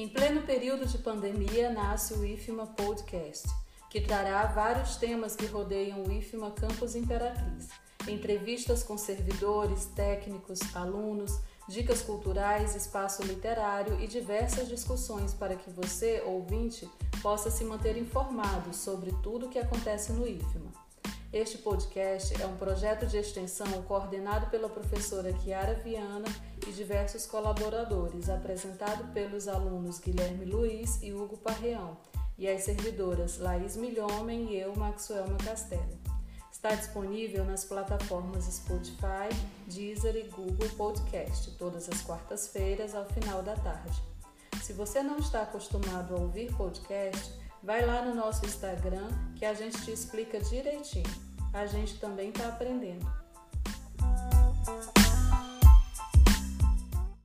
Em pleno período de pandemia, nasce o IFMA Podcast, que trará vários temas que rodeiam o IFMA Campus Imperatriz. Entrevistas com servidores, técnicos, alunos, dicas culturais, espaço literário e diversas discussões para que você, ouvinte, possa se manter informado sobre tudo o que acontece no IFMA. Este podcast é um projeto de extensão coordenado pela professora Chiara Viana e diversos colaboradores, apresentado pelos alunos Guilherme Luiz e Hugo Parreão, e as servidoras Laís Milhomem e eu, Maxwell Castelo. Está disponível nas plataformas Spotify, Deezer e Google Podcast, todas as quartas-feiras ao final da tarde. Se você não está acostumado a ouvir podcast, Vai lá no nosso Instagram que a gente te explica direitinho. A gente também está aprendendo.